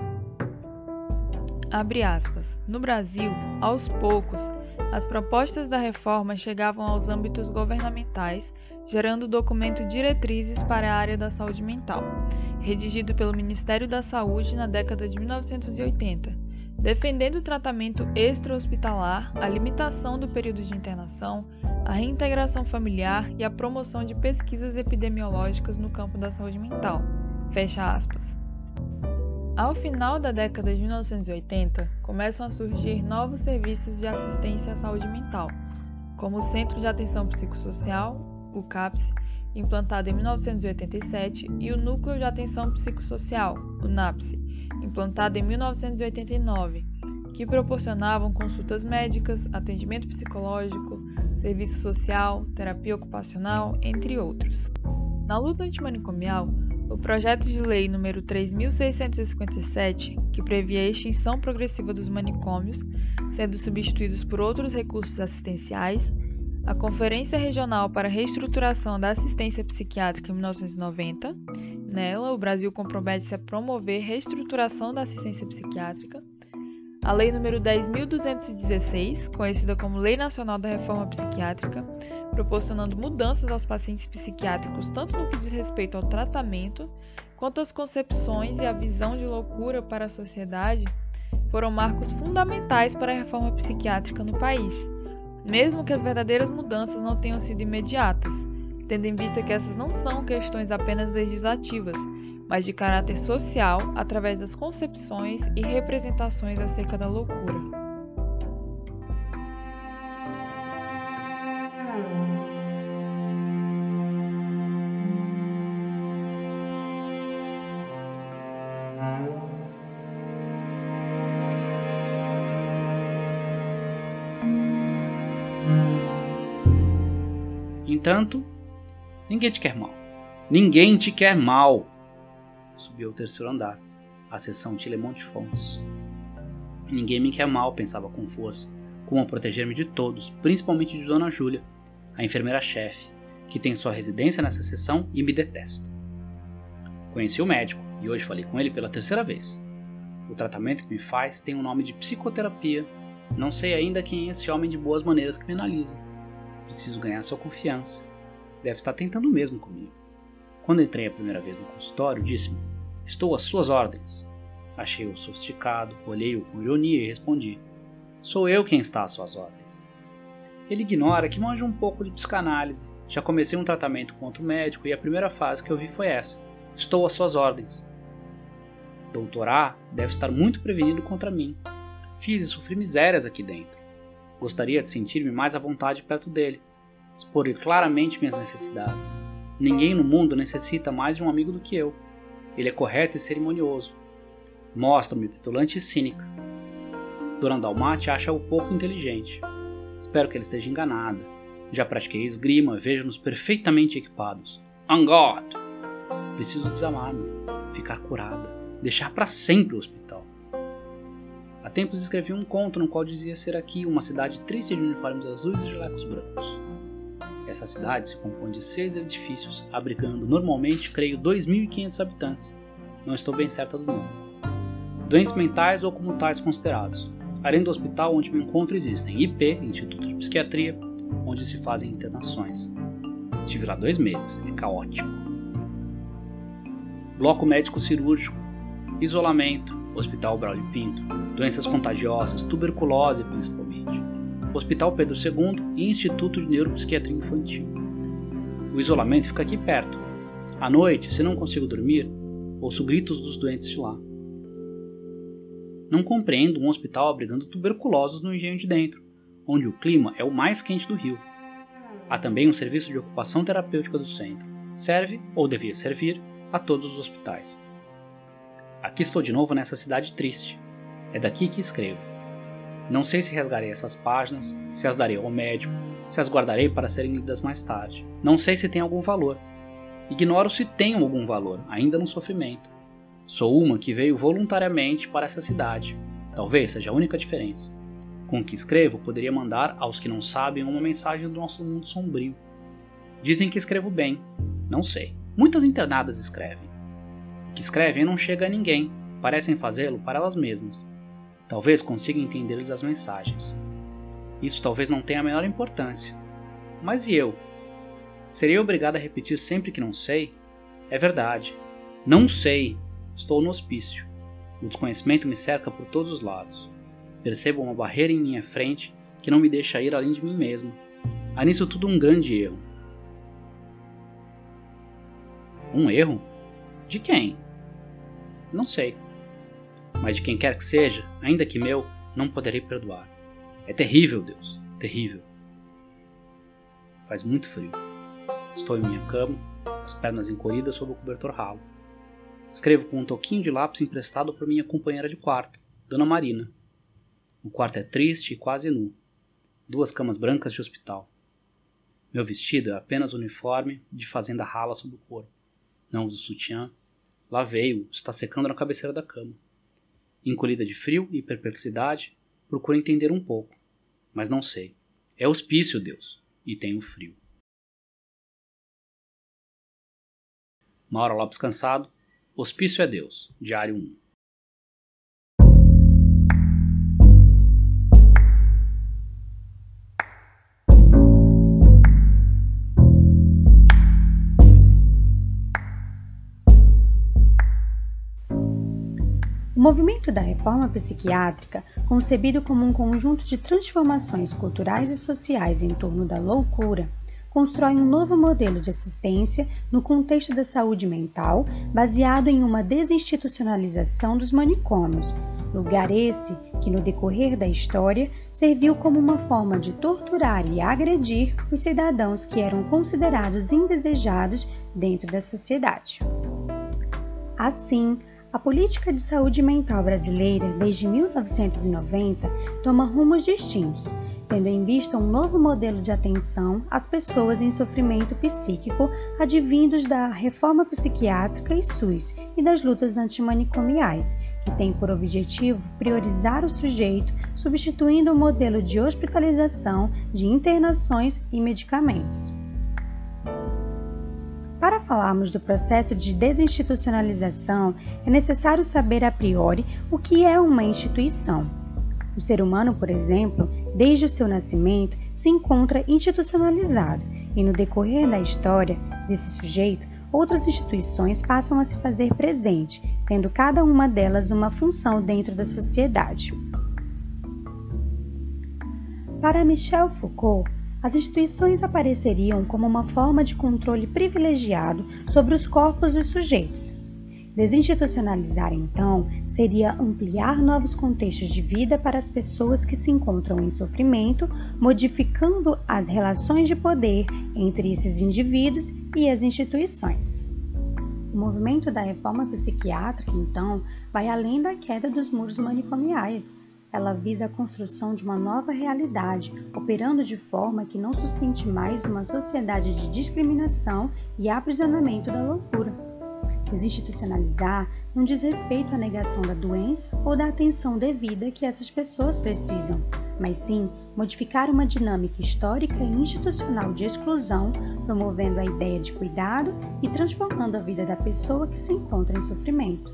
Abre aspas. No Brasil, aos poucos, as propostas da reforma chegavam aos âmbitos governamentais, gerando documento Diretrizes para a área da saúde mental, redigido pelo Ministério da Saúde na década de 1980, defendendo o tratamento extra-hospitalar, a limitação do período de internação, a reintegração familiar e a promoção de pesquisas epidemiológicas no campo da saúde mental. Fecha aspas. Ao final da década de 1980, começam a surgir novos serviços de assistência à saúde mental, como o Centro de Atenção Psicossocial, o CAPS, implantado em 1987, e o Núcleo de Atenção Psicossocial, o NAPS, implantado em 1989, que proporcionavam consultas médicas, atendimento psicológico, serviço social, terapia ocupacional, entre outros. Na luta antimanicomial, o projeto de lei número 3657, que previa a extinção progressiva dos manicômios, sendo substituídos por outros recursos assistenciais, a Conferência Regional para a Reestruturação da Assistência Psiquiátrica em 1990. Nela, o Brasil compromete-se a promover reestruturação da assistência psiquiátrica. A Lei nº 10.216, conhecida como Lei Nacional da Reforma Psiquiátrica, proporcionando mudanças aos pacientes psiquiátricos tanto no que diz respeito ao tratamento, quanto às concepções e à visão de loucura para a sociedade, foram marcos fundamentais para a reforma psiquiátrica no país mesmo que as verdadeiras mudanças não tenham sido imediatas, tendo em vista que essas não são questões apenas legislativas, mas de caráter social através das concepções e representações acerca da loucura. entanto, ninguém te quer mal. Ninguém te quer mal. Subiu ao terceiro andar, a seção Tilemonte Fontes. Ninguém me quer mal, pensava com força, como proteger-me de todos, principalmente de Dona Júlia, a enfermeira-chefe, que tem sua residência nessa seção e me detesta. Conheci o médico e hoje falei com ele pela terceira vez. O tratamento que me faz tem o nome de psicoterapia. Não sei ainda quem é esse homem de boas maneiras que me analisa. Preciso ganhar sua confiança. Deve estar tentando o mesmo comigo. Quando entrei a primeira vez no consultório, disse-me: Estou às suas ordens. Achei-o sofisticado, olhei-o com ironia e respondi: Sou eu quem está às suas ordens. Ele ignora que manjo um pouco de psicanálise. Já comecei um tratamento com outro médico e a primeira fase que eu vi foi essa: Estou às suas ordens. Doutor A deve estar muito prevenido contra mim. Fiz e sofri misérias aqui dentro. Gostaria de sentir-me mais à vontade perto dele, expor claramente minhas necessidades. Ninguém no mundo necessita mais de um amigo do que eu. Ele é correto e cerimonioso. Mostro-me petulante e cínica. Dona Dalmate acha-o pouco inteligente. Espero que ele esteja enganada. Já pratiquei esgrima, vejo-nos perfeitamente equipados. On God! Preciso desamar-me, ficar curada, deixar para sempre o hospital. Há tempos escrevi um conto no qual dizia ser aqui uma cidade triste de uniformes azuis e jalecos brancos. Essa cidade se compõe de seis edifícios, abrigando normalmente, creio, 2.500 habitantes. Não estou bem certa do número. Doentes mentais ou como tais considerados. Além do hospital onde me encontro existem IP, Instituto de Psiquiatria, onde se fazem internações. Estive lá dois meses, é caótico. Bloco médico cirúrgico, isolamento, Hospital Braulio Pinto, doenças contagiosas, tuberculose principalmente, Hospital Pedro II e Instituto de Neuropsiquiatria Infantil. O isolamento fica aqui perto. À noite, se não consigo dormir, ouço gritos dos doentes de lá. Não compreendo um hospital abrigando tuberculosos no engenho de dentro, onde o clima é o mais quente do Rio. Há também um serviço de ocupação terapêutica do centro. Serve, ou devia servir, a todos os hospitais. Aqui estou de novo nessa cidade triste. É daqui que escrevo. Não sei se rasgarei essas páginas, se as darei ao médico, se as guardarei para serem lidas mais tarde. Não sei se tem algum valor. Ignoro se tem algum valor, ainda no sofrimento. Sou uma que veio voluntariamente para essa cidade. Talvez seja a única diferença. Com o que escrevo, poderia mandar aos que não sabem uma mensagem do nosso mundo sombrio. Dizem que escrevo bem. Não sei. Muitas internadas escrevem que escrevem não chega a ninguém, parecem fazê-lo para elas mesmas. Talvez consiga entender-lhes as mensagens. Isso talvez não tenha a menor importância. Mas e eu? Serei obrigado a repetir sempre que não sei? É verdade. Não sei. Estou no hospício. O desconhecimento me cerca por todos os lados. Percebo uma barreira em minha frente que não me deixa ir além de mim mesmo. Há nisso tudo um grande erro. Um erro? De quem? Não sei. Mas de quem quer que seja, ainda que meu, não poderei perdoar. É terrível, Deus, terrível. Faz muito frio. Estou em minha cama, as pernas encolhidas sob o cobertor ralo. Escrevo com um toquinho de lápis emprestado por minha companheira de quarto, Dona Marina. O quarto é triste e quase nu. Duas camas brancas de hospital. Meu vestido é apenas uniforme de fazenda rala sob o corpo. Não uso sutiã, Lá veio, está secando na cabeceira da cama. Encolhida de frio e perplexidade, procuro entender um pouco, mas não sei. É hospício, Deus. e tenho frio. Mauro Lopes Cansado, Hospício é Deus, Diário 1. Movimento da reforma psiquiátrica, concebido como um conjunto de transformações culturais e sociais em torno da loucura, constrói um novo modelo de assistência no contexto da saúde mental, baseado em uma desinstitucionalização dos manicômios, lugar esse que, no decorrer da história, serviu como uma forma de torturar e agredir os cidadãos que eram considerados indesejados dentro da sociedade. Assim, a política de saúde mental brasileira, desde 1990, toma rumos distintos, tendo em vista um novo modelo de atenção às pessoas em sofrimento psíquico advindos da reforma psiquiátrica e SUS e das lutas antimanicomiais, que tem por objetivo priorizar o sujeito, substituindo o modelo de hospitalização, de internações e medicamentos. Para falarmos do processo de desinstitucionalização, é necessário saber a priori o que é uma instituição. O ser humano, por exemplo, desde o seu nascimento, se encontra institucionalizado e, no decorrer da história desse sujeito, outras instituições passam a se fazer presente, tendo cada uma delas uma função dentro da sociedade. Para Michel Foucault, as instituições apareceriam como uma forma de controle privilegiado sobre os corpos dos sujeitos. Desinstitucionalizar, então, seria ampliar novos contextos de vida para as pessoas que se encontram em sofrimento, modificando as relações de poder entre esses indivíduos e as instituições. O movimento da reforma psiquiátrica, então, vai além da queda dos muros manicomiais ela visa a construção de uma nova realidade, operando de forma que não sustente mais uma sociedade de discriminação e aprisionamento da loucura. Desinstitucionalizar não diz respeito à negação da doença ou da atenção devida que essas pessoas precisam, mas sim modificar uma dinâmica histórica e institucional de exclusão, promovendo a ideia de cuidado e transformando a vida da pessoa que se encontra em sofrimento.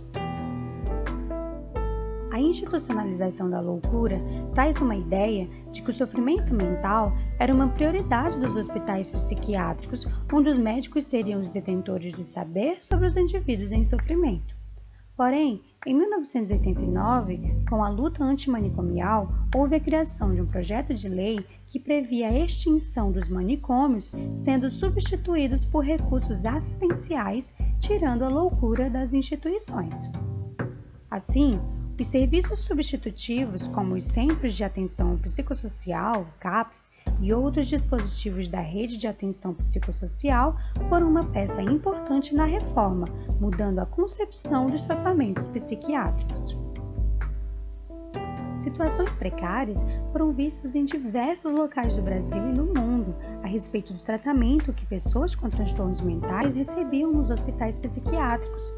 A institucionalização da loucura traz uma ideia de que o sofrimento mental era uma prioridade dos hospitais psiquiátricos, onde os médicos seriam os detentores do saber sobre os indivíduos em sofrimento. Porém, em 1989, com a luta antimanicomial, houve a criação de um projeto de lei que previa a extinção dos manicômios, sendo substituídos por recursos assistenciais, tirando a loucura das instituições. Assim, os serviços substitutivos, como os Centros de Atenção Psicossocial, CAPS, e outros dispositivos da rede de atenção psicossocial foram uma peça importante na reforma, mudando a concepção dos tratamentos psiquiátricos. Situações precárias foram vistas em diversos locais do Brasil e no mundo a respeito do tratamento que pessoas com transtornos mentais recebiam nos hospitais psiquiátricos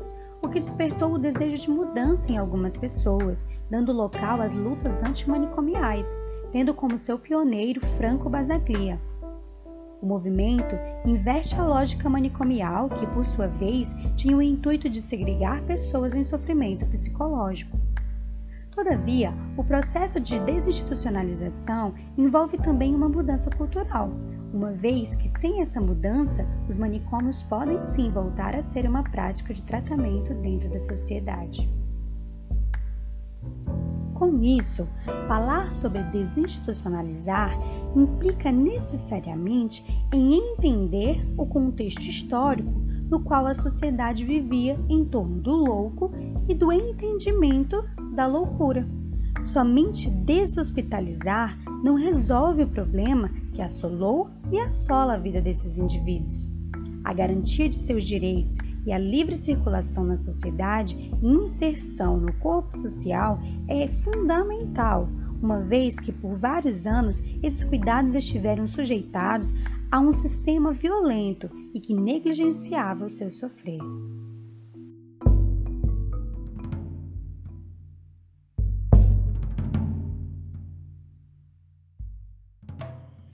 o que despertou o desejo de mudança em algumas pessoas, dando local às lutas antimanicomiais, tendo como seu pioneiro Franco Basaglia. O movimento inverte a lógica manicomial, que por sua vez tinha o intuito de segregar pessoas em sofrimento psicológico. Todavia, o processo de desinstitucionalização envolve também uma mudança cultural, uma vez que sem essa mudança, os manicômios podem sim voltar a ser uma prática de tratamento dentro da sociedade. Com isso, falar sobre desinstitucionalizar implica necessariamente em entender o contexto histórico no qual a sociedade vivia em torno do louco e do entendimento da loucura. Somente deshospitalizar não resolve o problema que assolou e assola a vida desses indivíduos. A garantia de seus direitos e a livre circulação na sociedade e inserção no corpo social é fundamental, uma vez que por vários anos esses cuidados estiveram sujeitados a um sistema violento e que negligenciava o seu sofrer.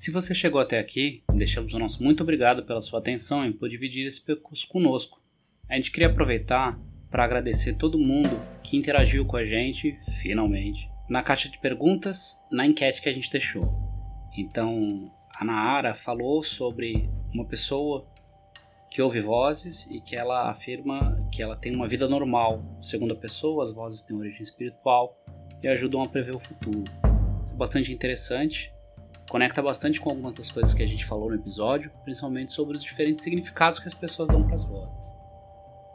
Se você chegou até aqui, deixamos o nosso muito obrigado pela sua atenção e por dividir esse percurso conosco. A gente queria aproveitar para agradecer todo mundo que interagiu com a gente, finalmente, na caixa de perguntas, na enquete que a gente deixou. Então, a Naara falou sobre uma pessoa que ouve vozes e que ela afirma que ela tem uma vida normal. Segundo a pessoa, as vozes têm origem espiritual e ajudam a prever o futuro. Isso é bastante interessante. Conecta bastante com algumas das coisas que a gente falou no episódio, principalmente sobre os diferentes significados que as pessoas dão para as vozes.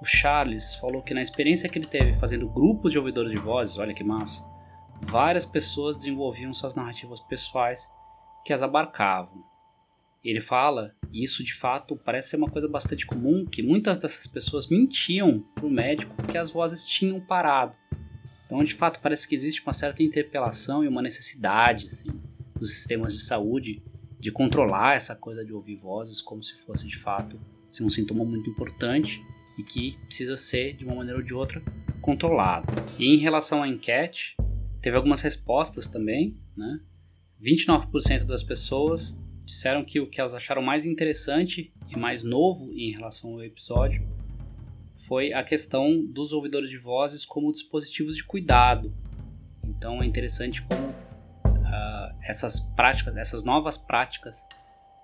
O Charles falou que na experiência que ele teve fazendo grupos de ouvidores de vozes, olha que massa, várias pessoas desenvolviam suas narrativas pessoais que as abarcavam. Ele fala, e isso de fato parece ser uma coisa bastante comum, que muitas dessas pessoas mentiam para o médico que as vozes tinham parado. Então, de fato, parece que existe uma certa interpelação e uma necessidade assim, dos sistemas de saúde de controlar essa coisa de ouvir vozes como se fosse de fato assim, um sintoma muito importante e que precisa ser, de uma maneira ou de outra, controlado. E em relação à enquete, teve algumas respostas também, né? 29% das pessoas disseram que o que elas acharam mais interessante e mais novo em relação ao episódio foi a questão dos ouvidores de vozes como dispositivos de cuidado. Então é interessante como essas práticas, essas novas práticas,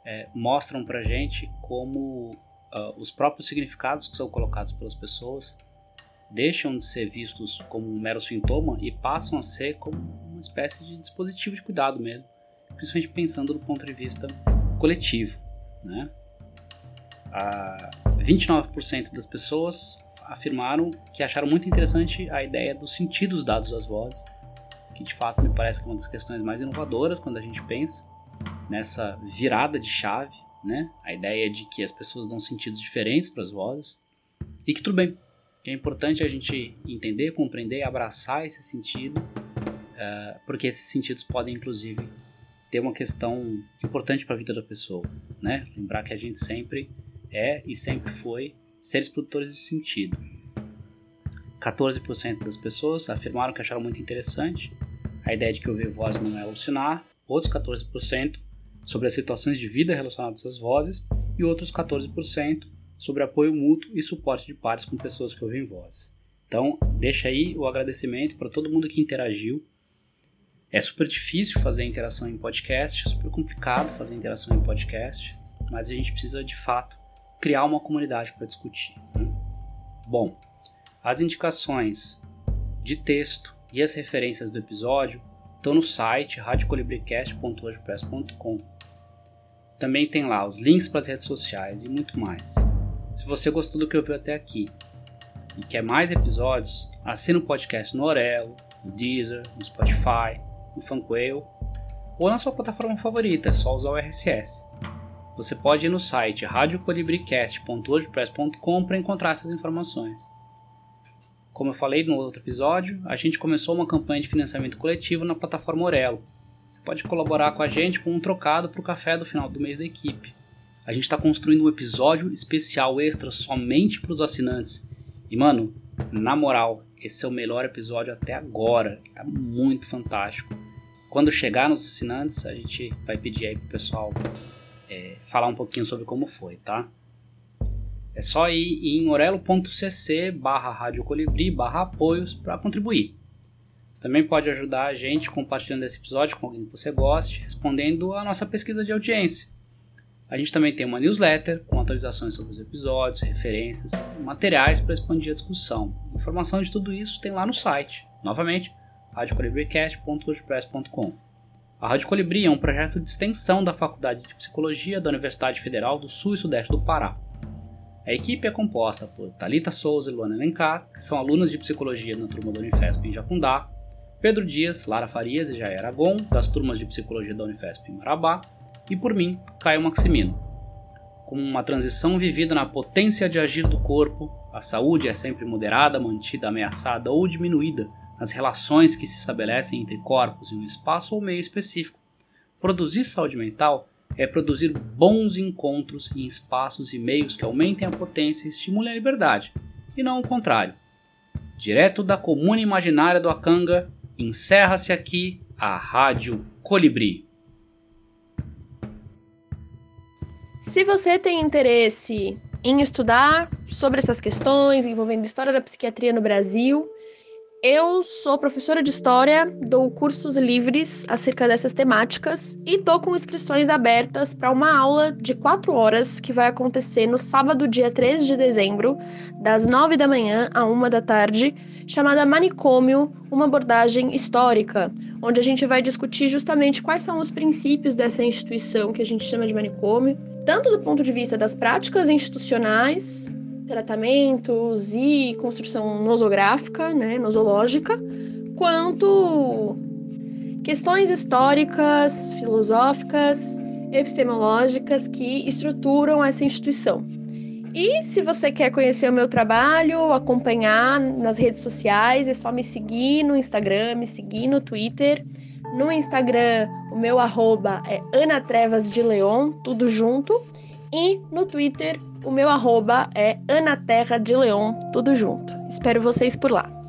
é, mostram para gente como uh, os próprios significados que são colocados pelas pessoas deixam de ser vistos como um mero sintoma e passam a ser como uma espécie de dispositivo de cuidado mesmo, principalmente pensando do ponto de vista coletivo. Né? Uh, 29% das pessoas afirmaram que acharam muito interessante a ideia dos sentidos dados às vozes, que de fato me parece que é uma das questões mais inovadoras quando a gente pensa nessa virada de chave né? A ideia de que as pessoas dão sentidos diferentes para as vozes e que tudo bem, que é importante a gente entender, compreender e abraçar esse sentido, uh, porque esses sentidos podem inclusive ter uma questão importante para a vida da pessoa, né? Lembrar que a gente sempre é e sempre foi seres produtores de sentido. 14% das pessoas afirmaram que acharam muito interessante a ideia de que ouvir voz não é alucinar, outros 14% sobre as situações de vida relacionadas às vozes e outros 14% sobre apoio mútuo e suporte de pares com pessoas que ouvem vozes. Então, deixa aí o agradecimento para todo mundo que interagiu. É super difícil fazer interação em podcast, é super complicado fazer interação em podcast, mas a gente precisa de fato criar uma comunidade para discutir. Né? Bom, as indicações de texto e as referências do episódio estão no site radiocolibricast.wordpress.com. Também tem lá os links para as redes sociais e muito mais. Se você gostou do que ouviu até aqui e quer mais episódios, assina o podcast no Orelo, no Deezer, no Spotify, no Funquail ou na sua plataforma favorita, é só usar o RSS. Você pode ir no site radiocolibricast.wordpress.com para encontrar essas informações. Como eu falei no outro episódio, a gente começou uma campanha de financiamento coletivo na plataforma Orelo. Você pode colaborar com a gente com um trocado para o café do final do mês da equipe. A gente está construindo um episódio especial extra somente para os assinantes. E mano, na moral, esse é o melhor episódio até agora. Tá muito fantástico. Quando chegar nos assinantes, a gente vai pedir aí pro pessoal é, falar um pouquinho sobre como foi, tá? É só ir em orelo.cc barra radiocolibri barra apoios para contribuir. Você também pode ajudar a gente compartilhando esse episódio com alguém que você goste, respondendo a nossa pesquisa de audiência. A gente também tem uma newsletter com atualizações sobre os episódios, referências, materiais para expandir a discussão. Informação de tudo isso tem lá no site. Novamente, radiocolibricast.wordpress.com. A Rádio Colibri é um projeto de extensão da Faculdade de Psicologia da Universidade Federal do Sul e Sudeste do Pará. A equipe é composta por Talita Souza e Luana Alencar, que são alunas de psicologia na turma da Unifesp em Jacundá, Pedro Dias, Lara Farias e Jair Aragon, das turmas de psicologia da Unifesp em Marabá, e por mim, Caio Maximino. Com uma transição vivida na potência de agir do corpo, a saúde é sempre moderada, mantida, ameaçada ou diminuída nas relações que se estabelecem entre corpos em um espaço ou meio específico. Produzir saúde mental é produzir bons encontros em espaços e meios que aumentem a potência e estimulem a liberdade, e não o contrário. Direto da comuna imaginária do Acanga, encerra-se aqui a Rádio Colibri. Se você tem interesse em estudar sobre essas questões envolvendo história da psiquiatria no Brasil, eu sou professora de história, dou cursos livres acerca dessas temáticas e tô com inscrições abertas para uma aula de quatro horas que vai acontecer no sábado, dia 13 de dezembro, das 9 da manhã a 1 da tarde, chamada Manicômio, uma abordagem histórica, onde a gente vai discutir justamente quais são os princípios dessa instituição que a gente chama de manicômio, tanto do ponto de vista das práticas institucionais tratamentos e construção nosográfica, né, nosológica, quanto questões históricas, filosóficas, epistemológicas que estruturam essa instituição. E se você quer conhecer o meu trabalho, acompanhar nas redes sociais, é só me seguir no Instagram, me seguir no Twitter. No Instagram, o meu arroba é Ana Trevas de Leon, tudo junto. E no Twitter, o meu arroba é Ana Terra de Leon, tudo junto. Espero vocês por lá.